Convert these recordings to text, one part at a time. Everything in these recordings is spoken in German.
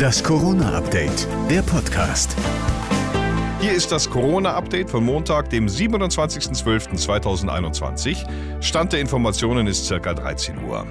Das Corona-Update, der Podcast. Hier ist das Corona-Update von Montag, dem 27.12.2021. Stand der Informationen ist ca. 13 Uhr.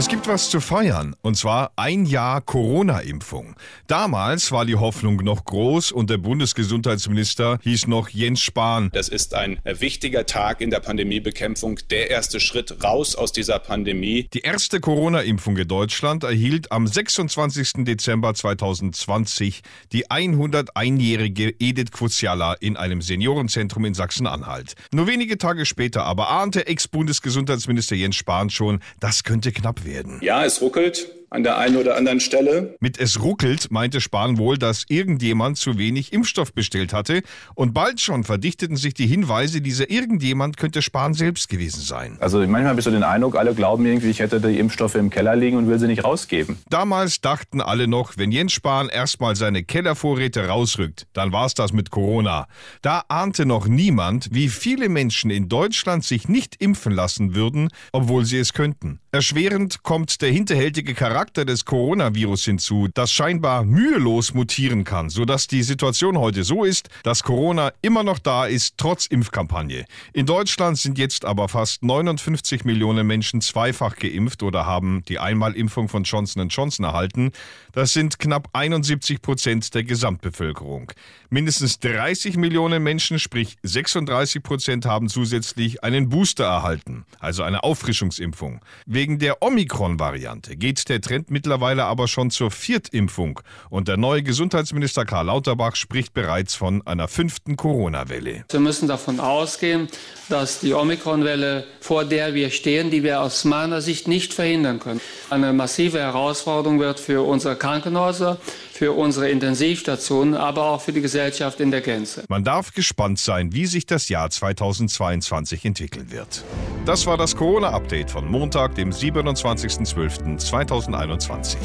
Es gibt was zu feiern, und zwar ein Jahr Corona-Impfung. Damals war die Hoffnung noch groß und der Bundesgesundheitsminister hieß noch Jens Spahn. Das ist ein wichtiger Tag in der Pandemiebekämpfung, der erste Schritt raus aus dieser Pandemie. Die erste Corona-Impfung in Deutschland erhielt am 26. Dezember 2020 die 101-jährige Edith Kvuziala in einem Seniorenzentrum in Sachsen-Anhalt. Nur wenige Tage später aber ahnte Ex-Bundesgesundheitsminister Jens Spahn schon, das könnte knapp werden werden. Ja, es ruckelt an der einen oder anderen Stelle. Mit es ruckelt meinte Spahn wohl, dass irgendjemand zu wenig Impfstoff bestellt hatte und bald schon verdichteten sich die Hinweise, dieser irgendjemand könnte Spahn selbst gewesen sein. Also manchmal habe ich so den Eindruck, alle glauben irgendwie, ich hätte die Impfstoffe im Keller liegen und will sie nicht rausgeben. Damals dachten alle noch, wenn Jens Spahn erstmal seine Kellervorräte rausrückt, dann war es das mit Corona. Da ahnte noch niemand, wie viele Menschen in Deutschland sich nicht impfen lassen würden, obwohl sie es könnten. Erschwerend kommt der hinterhältige Charakter Charakter des Coronavirus hinzu, das scheinbar mühelos mutieren kann, sodass die Situation heute so ist, dass Corona immer noch da ist, trotz Impfkampagne. In Deutschland sind jetzt aber fast 59 Millionen Menschen zweifach geimpft oder haben die Einmalimpfung von Johnson Johnson erhalten. Das sind knapp 71 Prozent der Gesamtbevölkerung. Mindestens 30 Millionen Menschen, sprich 36 Prozent, haben zusätzlich einen Booster erhalten, also eine Auffrischungsimpfung. Wegen der Omikron-Variante geht der Trend mittlerweile aber schon zur Viertimpfung und der neue Gesundheitsminister Karl Lauterbach spricht bereits von einer fünften Corona-Welle. Wir müssen davon ausgehen, dass die Omikron-Welle, vor der wir stehen, die wir aus meiner Sicht nicht verhindern können, eine massive Herausforderung wird für unsere Krankenhäuser, für unsere Intensivstationen, aber auch für die Gesellschaft in der Gänze. Man darf gespannt sein, wie sich das Jahr 2022 entwickeln wird. Das war das Corona-Update von Montag, dem 27.12.2021.